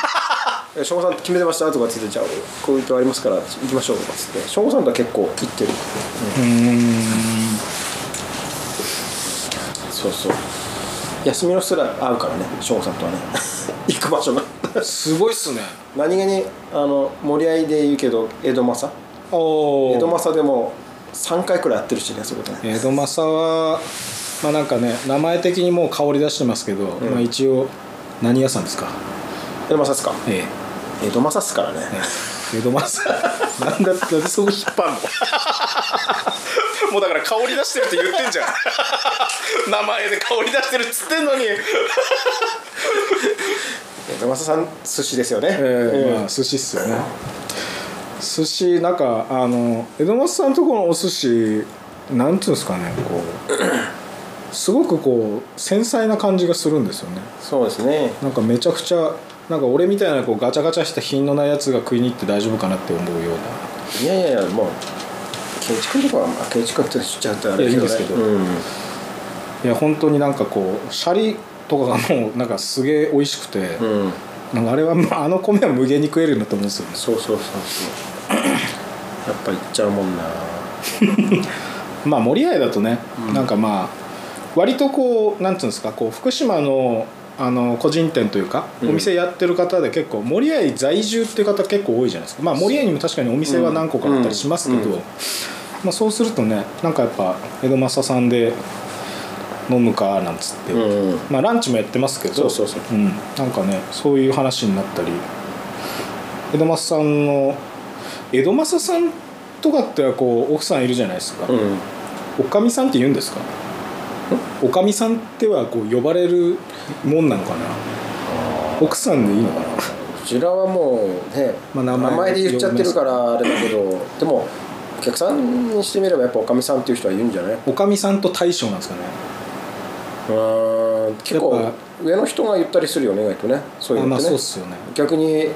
省吾さん決めてました?」とかっつって「じゃあこういうとありますから行きましょう」とかっつって。省吾さんとは結構行ってる。うーん。そうそう。休みの日すら会うからね省吾さんとはね。行く場所が。すごいっすね。何気にあの盛り合いで言うけど江戸正。お江戸正でも3回くらい会ってるしねそこでね。江戸正はまあなんかね名前的にもう香り出してますけど、まあ一応何屋さんですか？江戸正っすか？え江戸正っすからね。え江戸マスなんだってそこ引っ張んの？もうだから香り出してるって言ってんじゃん。名前で香り出してるっつってんのに。江戸正さん寿司ですよね。ええまあ寿司っすよね。寿司なんかあの江戸松さんのところのお寿司なんていうんですかねこうすごくこう繊細な感じがするんですよね。そうですね。なんかめちゃくちゃなんか俺みたいなこうガチャガチャした品のないやつが食いに行って大丈夫かなって思うような。いやいやいやもう圭一君とかはまあ圭一君ってちゃうとあれいやいいんですけど。うん。いや本当になんかこうシャリとかがもうなんかすげえ美味しくて、うん。なんかあれはまああの米は無限に食えるんだと思うんですよ。ねそうそうそうそう。やっぱいっちゃうもんな。まあ森合だとね、なんかまあ割とこうなんていうんですかこう福島のあの個人店というか、うん。お店やってる方で結構森合在住っていう方結構多いじゃないですか。まあ森合にも確かにお店は何個かあったりしますけど、まあ、そうするとねなんかやっぱ江戸正さんで飲むかなんつって、うんまあランチもやってますけどそうそうそう。うん、なんかねそういう話になったり江戸正さんの江戸正さんとかってはこう奥さんいるじゃないですか、うん。おかみさんって言うんですか？おかみさんってはこう呼ばれるもんなのかな？奥さんでいいのかな？こちらはもうね、まあ名前名前で言っちゃってるからあれだけどでもお客さんにしてみればやっぱおかみさんっていう人はいるんじゃない？おかみさんと大将なんですかね。うん結構上の人が言ったりするよね意外とね。そういうのってね。そうっすよね。逆に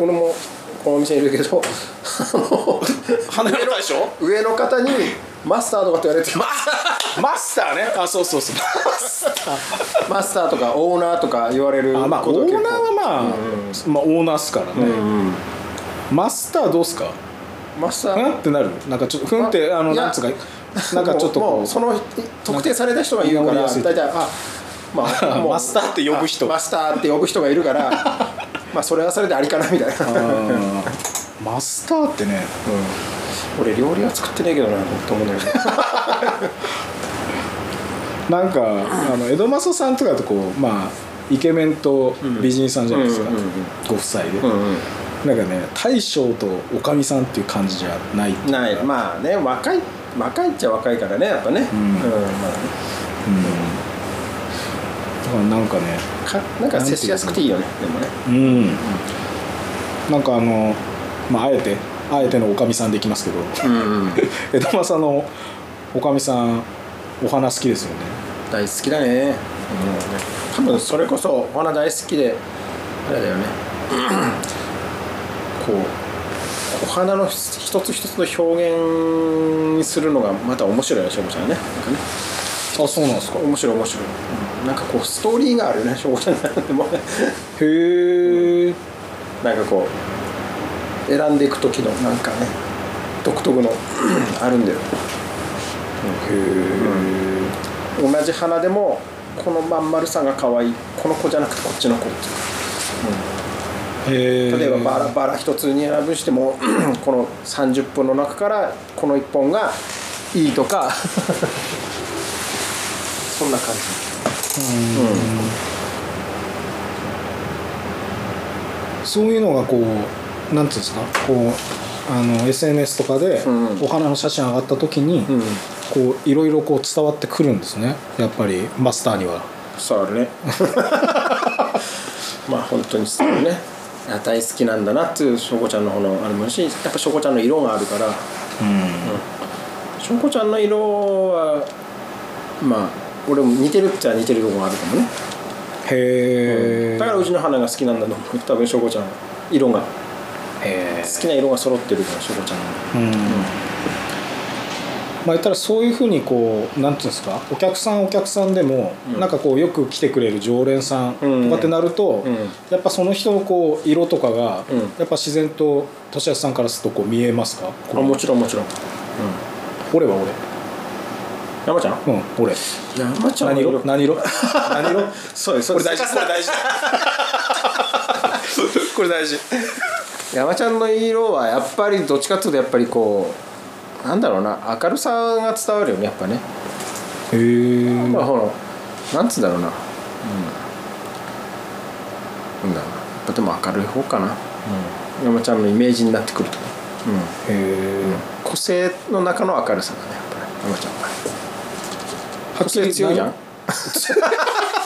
俺もこのお店にいるけどあの 花屋の大将？上の方にマスターとかって言われて マスターね。あそうそうそう。マスター。とかオーナーとか言われるあまあオーナーはまあ、まあオーナーっすからね、うんマスターどうっすか？マスター？うんってなる。なんかちょっとふんってあのなんつうかなんかちょっとこう。その特定された人が言うから大体あまあ マスターって呼ぶ人。マスターって呼ぶ人がいるからまあそれはそれでありかなみたいな、マスターってね。うん俺料理は作ってねえけどなと思うんだけど なんかあの江戸正さんとかだとこうまあイケメンと美人さんじゃないですか、うんうんうんうん。ご夫妻で、うんなんかね大将とおかみさんっていう感じじゃない。ない。まあね若い若いっちゃ若いからねやっぱね。うん。うんまだからなんかねあかなんか接しやすくていいよねでもね。うん、なんかあのまああえてあえてのおかみさんでいきますけど。うんうん。江戸正のおかみさんお花好きですよね。大好きだね、うん、多分それこそお花大好きであれだよね。こうお花の一つ一つの表現にするのがまた面白いよしょうこちゃんね。なんかね。あそうなんですか。面白い面白い、うん。なんかこうストーリーがあるよねしょちゃんなんでもね。へえなんかこう選んでいく時のなんかね独特のあるんだよ。同じ花でもこのまん丸さが可愛い。この子じゃなくてこっちの子っていう。へえ例えばバラバラ一つに選ぶしても この30分の中からこの1本がいいとか。そんな感じ。そういうのがこうなんていうんですか？こうあの SNS とかでうん。お花の写真上がった時に、うん。こういろいろこう伝わってくるんですね。やっぱりマスターには。伝わるね。まあ本当に伝わるね。あ大好きなんだなっていうしょうこちゃんの方のあれもしやっぱしょうこちゃんの色があるから。うん。しょうこちゃんの色はまあ俺も似てるっちゃ似てるところがあるかもね。へえだからうちの花が好きなんだと思う。多分しょうこちゃんは色が。へ好きな色が揃ってるからしょうこちゃんのうん。まあ言ったらそういうふうにこうなんていうんですか？お客さんお客さんでも、うん。なんかこうよく来てくれる常連さんとかってなると、うん。やっぱその人のこう色とかが、うん。やっぱ自然と俊康さんからするとこう見えますか？あもちろんもちろん。俺は山ちゃん？俺うん俺。山ちゃん何の色。何色？何色？そうです。これ大事。これ大事。これ大事山ちゃんの色はやっぱりどっちかっていうとやっぱりこうなんだろうな明るさが伝わるよねやっぱね。へえんまあほらなんつうんだろうな。うん。なんだろうな。でも明るい方かな、うん、山ちゃんのイメージになってくるとうん。へえ個性の中の明るさだねやっぱり山ちゃん。は個性強いじゃん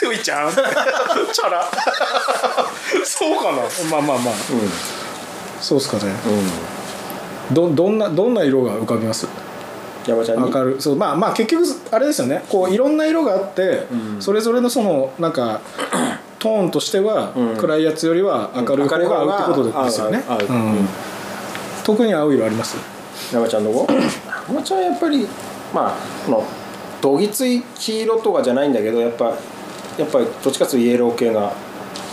強いじゃん。チャラ。そうかな？まあまあまあ。そうっすかね。うん、うん、どどんなどんな色が浮かびます？山ちゃんに？明るい。そうまあまあ結局あれですよね。こういろんな色があって、うん。それぞれのそのなんか トーンとしては、うん。暗いやつよりは明るい方が合うってことですよね、特に合う色あります？山ちゃんの子山ちゃんはやっぱりまあこのどぎつい黄色とかじゃないんだけどやっぱやっぱりどっちかというとイエロー系が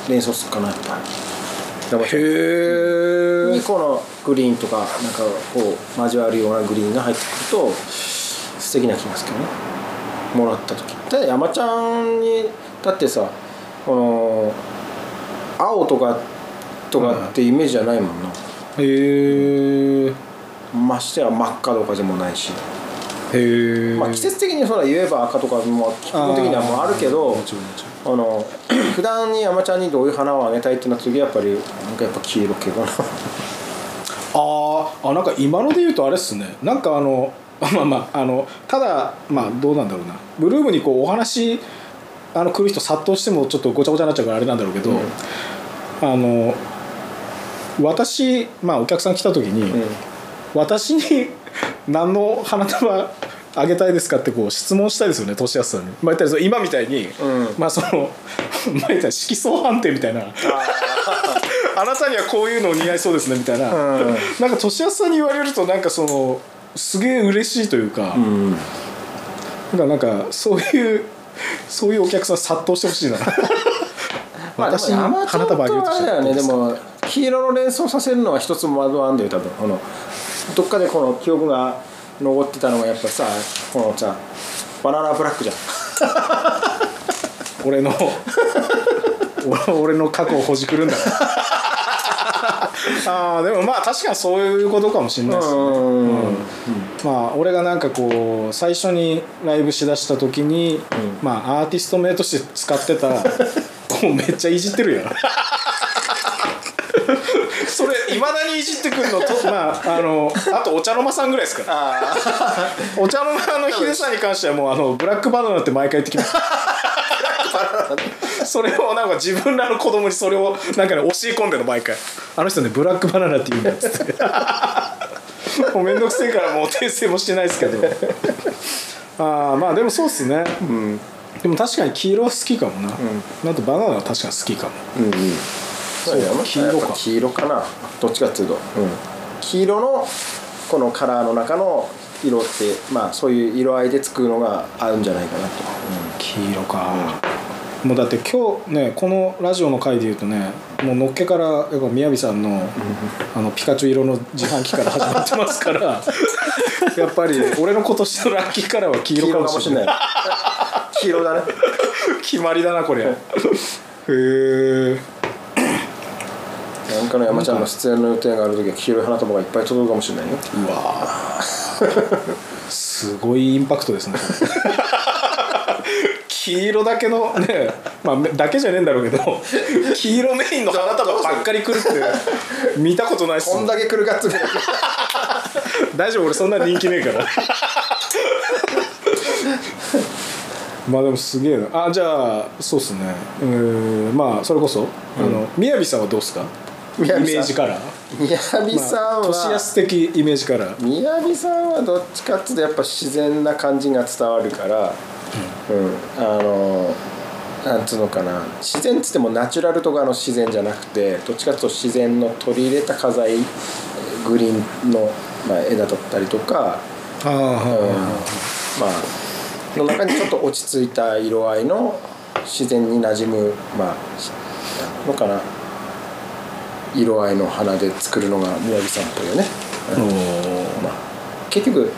連想するかな。やっぱり。へにこのグリーンとかなんかこう交わるようなグリーンが入ってくると素敵な気がするけどね。もらった時。ただ山ちゃんにだってさこの青とかとかってイメージじゃないもんな、えへえましてや真っ赤とかでもないし、まあ、季節的にそうだ言えば赤とかも基本的にはもうあるけどあの 普段に山ちゃんにどういう花をあげたいってなった時はやっぱりなんかやっぱ黄色系かな。あーあなんか今ので言うとあれっすね。なんかあの まあまああのただまあどうなんだろうな。ブルームにこうお話あの来る人殺到してもちょっとごちゃごちゃになっちゃうからあれなんだろうけど、うん。あの私まあお客さん来た時に、うん。私に何の花束あげたいですかってこう質問したいですよね年安さんに、まあ、言ったらその今みたいに、うん。まあその まあ言ったら色相判定みたいな。あなたにはこういうの似合いそうですねみたいな、うん。なんか年安さんに言われるとなんかそのすげえ嬉しいというか,、うん。なんかなんかそういうそういうお客さん殺到してほしいな。私に花束あげるとあれだよねでも黄色の連想させるのは一つも窓あんだよ多分このどっかでこの記憶が残ってたのがやっぱさこのさバナナブラックじゃん。俺の俺 俺の過去をほじくるんだ。ああでもまあ確かにそういうことかもしれないですね、うん。まあ俺がなんかこう最初にライブしだした時に、まあアーティスト名として使ってたもうめっちゃいじってるやん。それいまだにいじってくるのと まああのあとお茶の間さんぐらいですから。お茶の間のヒデさんに関してはもうあのブラックバナナって毎回言ってきます。それをなんか自分らの子供にそれをなんかね教え込んでるの毎回。あの人ねブラックバナナって言うんだっつって。もうめんどくせえからもう訂正もしてないですけど。ああまあでもそうっすね。うん。でも確かに黄色は好きかもな、あとバナナは確かに好きかも。うんそうか黄色か。黄色かな。どっちかっていうと、うん、黄色のこのカラーの中の色ってまあそういう色合いで作るのが合うんじゃないかなと、黄色か、もうだって今日ねこのラジオの回で言うとねもうのっけからやっぱ宮城さんのあのピカチュウ色の自販機から始まってますから やっぱり俺の今年のラッキーカラーは黄色かもしれない。い 黄色だね。決まりだなこれへえなんかの山ちゃんの出演の予定がある時は黄色い花束がいっぱい届くかもしれないようわー。すごいインパクトですね。黄色だけのねまあめだけじゃねえんだろうけど黄色メインの花束ばっかり来るって見たことないっすこんだけ来るかっつうね大丈夫俺そんな人気ねえから。まあでもすげえな。あじゃあそうっすね。うーんまあそれこそ、あの宮城さんはどうっすか？イメージカラー？宮城さんまあ、年は安的イメージカラー。宮城さんはどっちかっていうとやっぱ自然な感じが伝わるからうん、あのなんつうのかな。自然っつってもナチュラルとかの自然じゃなくてどっちかっていうと自然の取り入れた花材グリーンの、まあ、枝だったりとか、ああうん。はまあの中にちょっと落ち着いた色合いの自然に馴染むまあのかな色合いの花で作るのが宮城さんっぽいよね。いおまあ、結局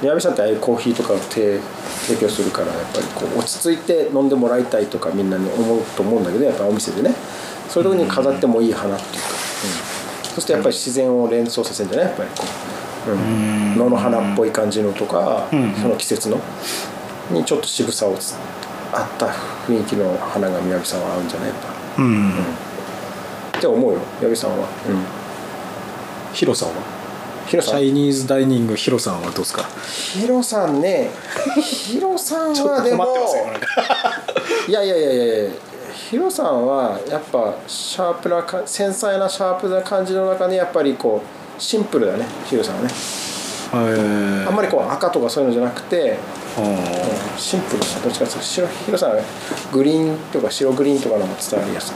宮城さんってああいうコーヒーとかを提提供するからやっぱりこう落ち着いて飲んでもらいたいとかみんなに思うと思うんだけどやっぱお店でね。そういうとこに飾ってもいい花っていうか、うん、そしてやっぱり自然を連想させるんじゃない？やっぱりこう、うん、野の花っぽい感じのとか、ん。その季節の。にちょっと渋さをつあった雰囲気の花が宮城さんは合うんじゃない？かうんって思うよ宮城さんは、うん、ヒロさんは？ヒロさん。チャイニーズダイニングヒロさんはどうですか？ヒロさんね ヒロさんはでも いやいやいやいやヒロさんはやっぱシャープなか繊細なシャープな感じの中にやっぱりこうシンプルだねヒロさんはね。あんまりこう赤とかそういうのじゃなくてシンプルなどっちかっていうと白ヒロさんはグリーンとか白グリーンとかのも伝わりやすい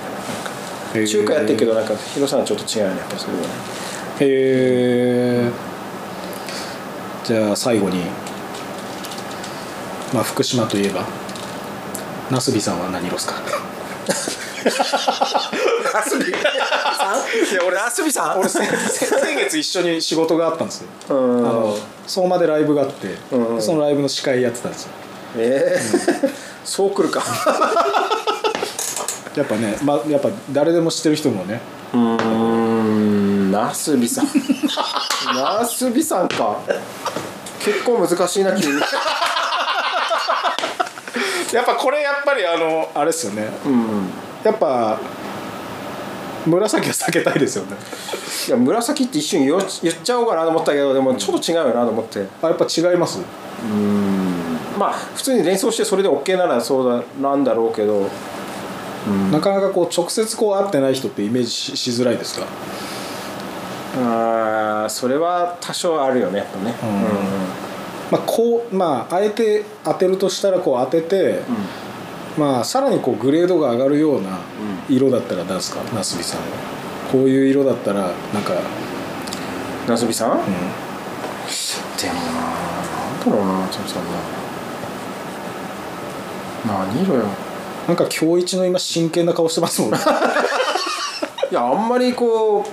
中華やってるけどなんかヒロさんはちょっと違うよね。やっぱりそれはね。へえじゃあ最後にまあ福島といえばなすびさんは何色ですか？ナスビさん？いや俺ナスビさん？俺先先月一緒に仕事があったんですよ。あうん。の相馬でライブがあって、うん。うんそのライブの司会やってたんですよ。ええそうくるかやっぱね、まあ、やっぱ誰でも知ってる人もね。うーんナスビさん。ナスビさんか。結構難しいな君やっぱこれやっぱりあのあれですよね。うん。やっぱ紫は避けたいですよね。いや紫って一瞬言っちゃおうかなと思ったけどでもちょっと違うよなと思って。あやっぱ違います？まあ普通に連想してそれで OK ならそうだなんだろうけどなかなかこう直接こう会ってない人ってイメージししづらいですか？あーそれは多少あるよねやっぱね。まあこうまああえて当てるとしたらこう当てて、まあさらにこうグレードが上がるような色だったら何ですかなすびさんは。こういう色だったらなんか、ナスビさん、うん。でもななんだろうなナスビさんな。何色よなんか今日一の今真剣な顔してますもんね。いやあんまりこう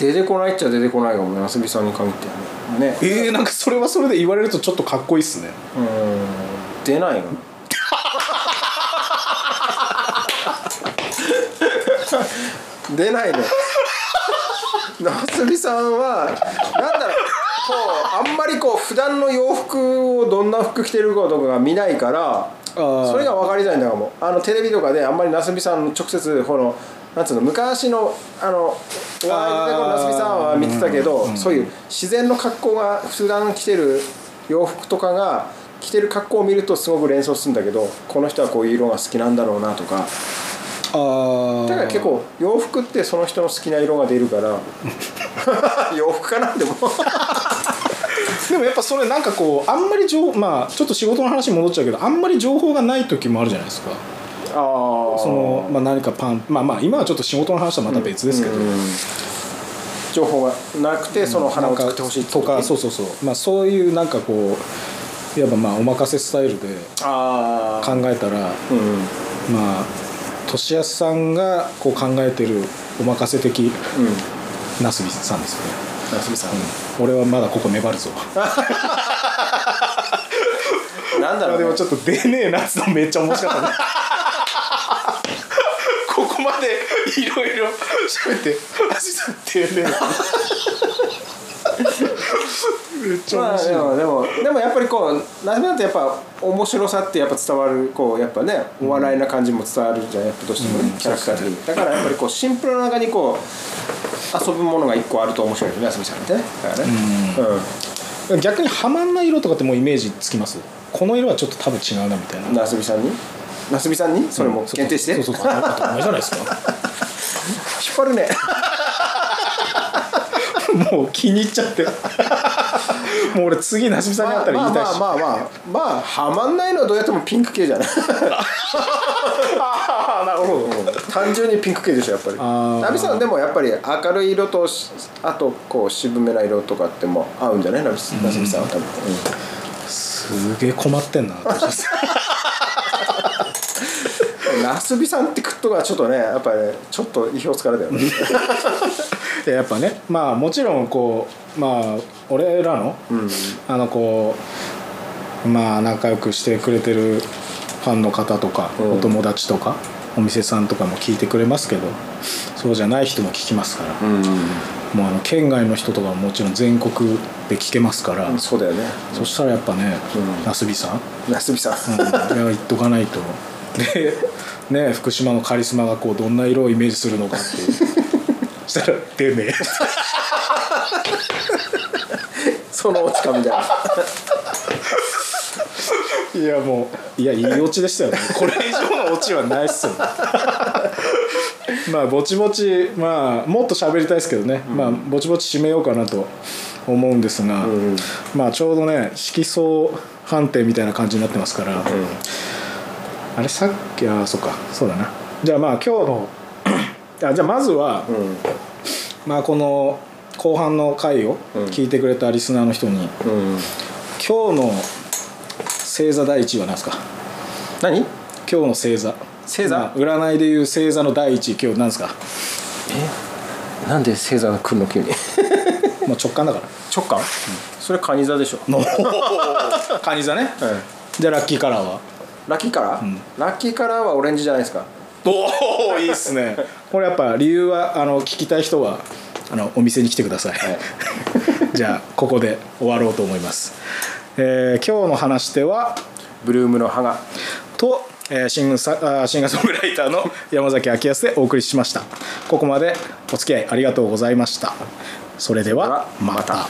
出てこないっちゃ出てこないかもねナスビさんに限ってはね。ねえー、なんかそれはそれで言われるとちょっとかっこいいっすね。うん。出ないの？出ないの？なすびさんはなんだろう。こうあんまりこう普段の洋服をどんな服着てるかとかが見ないからそれが分かりづらいんだかもあのテレビとかであんまりなすびさんの直接このなんつうの昔のあのワイルドでこのなすびさんは見てたけど、そういう自然の格好が普段着てる洋服とかが着てる格好を見るとすごく連想するんだけどこの人はこういう色が好きなんだろうなとか。ああだから結構洋服ってその人の好きな色が出るから 洋服かなでもでもやっぱそれなんかこうあんまり情まあちょっと仕事の話に戻っちゃうけどあんまり情報がない時もあるじゃないですか。ああその、まあ、何かパンまあまあ今はちょっと仕事の話とはまた別ですけど、情報がなくてその花を作ってほしいとかそうそうそうまあそういうなんかこういわばまあお任せスタイルで考えたらうん。まあ俊康さんがこう考えてるお任せ的うん。なすびさんですよね、なすびさん、俺はまだここ粘るぞ。なんだろう、ね、でもちょっと出ねえなつのめっちゃ面白かったね。ここまでいろいろ喋って「あしさん出ねえな」めっちゃまあ面白い、でもでもでもやっぱりこうなすびさんってやっぱ面白さってやっぱ伝わるこうやっぱねお笑いな感じも伝わるじゃんやっぱどうしてもね、キャラクター的に。だからやっぱりこうシンプルな中にこう遊ぶものが一個あると面白いよねなすびさんってね。だからね。うん。逆にはまんない色とかってもうイメージつきます？この色はちょっと多分違うなみたいな。なすびさんに？なすびさんに？それも限定して、そうそうそう。当たり前じゃないですか引っ張るね もう気に入っちゃって。もう俺次なすびさんに会ったら言いたいし、まあまあまあまあまあはまんないのはどうやってもピンク系じゃない。あ あなるほど。単純にピンク系でしょやっぱり。ナビさんでもやっぱり明るい色としあとこう渋めな色とかっても合うんじゃない？ナビナスビさんは多分、すげえ困ってんな私うん、ナスビさんって食っとがちょっとねやっぱりねちょっと意表つかれだよね。いややっぱねまあもちろんこうまあ俺らの、うん。あのこうまあ仲良くしてくれてるファンの方とか、うん。お友達とかお店さんとかも聞いてくれますけどそうじゃない人も聞きますから、うんもうあの県外の人とかももちろん全国で聞けますから、そうだよね。そしたらやっぱね、うん。なすびさん、なすびさん、うん、いや言っとかないとでね福島のカリスマがこうどんな色をイメージするのかって。いうしたら「てめえ」そのオチかみたいないやもういやいいオチでしたよね。これ以上のオチはないっすよ。まあぼちぼちまあもっと喋りたいですけどね、まあぼちぼち締めようかなと思うんですが、ん。まあちょうどね色相判定みたいな感じになってますから、あれさっきあそっかそうだな。じゃあまあ今日の あじゃあまずは、うん。まあこの後半の回を聞いてくれたリスナーの人に、うん。今日の星座第一位は何ですか？何？今日の星座。星座？まあ占いでいう星座の第一位今日何ですか？え？なんで星座が来るの急に？もう直感だから。直感、それカニ座でしょ、カニ座ね。じゃあラッキーカラーは？ラッキーカラー、ラッキーカラーはオレンジじゃないですか。おおいいっすね。これやっぱ理由はあの聞きたい人はあのお店に来てください、じゃあここで終わろうと思います、えー今日の話し手はブルームの葉がと、えーシングシンガーソングライターの 山崎明康でお送りしました。ここまでお付き合いありがとうございました。それではまた